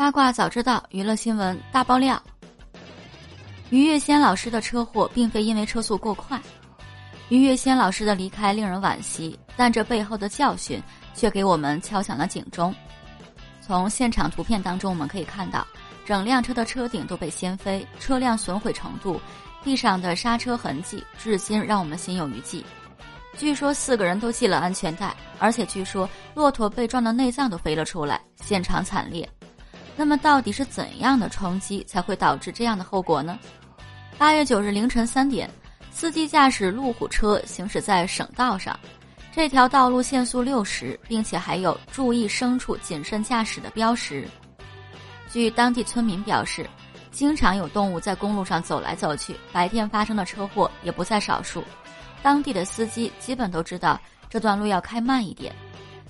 八卦早知道，娱乐新闻大爆料。于月仙老师的车祸并非因为车速过快，于月仙老师的离开令人惋惜，但这背后的教训却给我们敲响了警钟。从现场图片当中，我们可以看到，整辆车的车顶都被掀飞，车辆损毁程度，地上的刹车痕迹，至今让我们心有余悸。据说四个人都系了安全带，而且据说骆驼被撞的内脏都飞了出来，现场惨烈。那么到底是怎样的冲击才会导致这样的后果呢？八月九日凌晨三点，司机驾驶路虎车行驶在省道上，这条道路限速六十，并且还有注意牲畜谨慎驾驶的标识。据当地村民表示，经常有动物在公路上走来走去，白天发生的车祸也不在少数。当地的司机基本都知道这段路要开慢一点。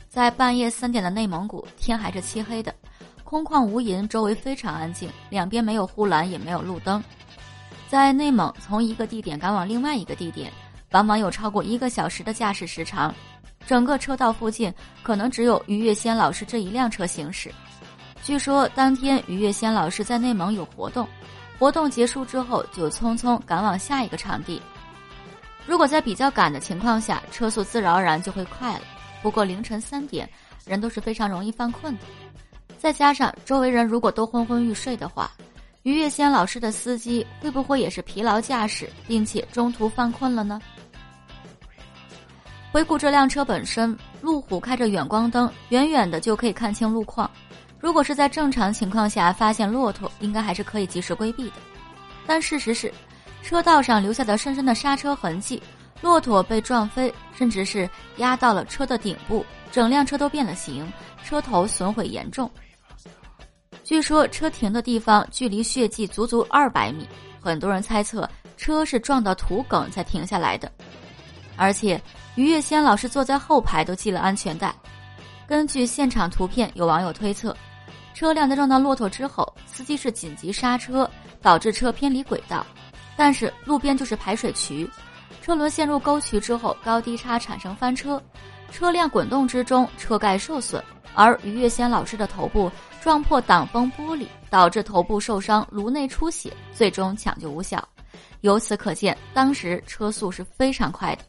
在半夜三点的内蒙古，天还是漆黑的。空旷无垠，周围非常安静，两边没有护栏，也没有路灯。在内蒙，从一个地点赶往另外一个地点，往往有超过一个小时的驾驶时长。整个车道附近可能只有于月仙老师这一辆车行驶。据说当天于月仙老师在内蒙有活动，活动结束之后就匆匆赶往下一个场地。如果在比较赶的情况下，车速自然而然就会快了。不过凌晨三点，人都是非常容易犯困的。再加上周围人如果都昏昏欲睡的话，于月仙老师的司机会不会也是疲劳驾驶，并且中途犯困了呢？回顾这辆车本身，路虎开着远光灯，远远的就可以看清路况。如果是在正常情况下发现骆驼，应该还是可以及时规避的。但事实是，车道上留下的深深的刹车痕迹，骆驼被撞飞，甚至是压到了车的顶部，整辆车都变了形，车头损毁严重。据说车停的地方距离血迹足足二百米，很多人猜测车是撞到土埂才停下来的。而且于月仙老师坐在后排都系了安全带。根据现场图片，有网友推测，车辆在撞到骆驼之后，司机是紧急刹车，导致车偏离轨道。但是路边就是排水渠，车轮陷入沟渠之后，高低差产生翻车，车辆滚动之中，车盖受损。而于月仙老师的头部撞破挡风玻璃，导致头部受伤、颅内出血，最终抢救无效。由此可见，当时车速是非常快的。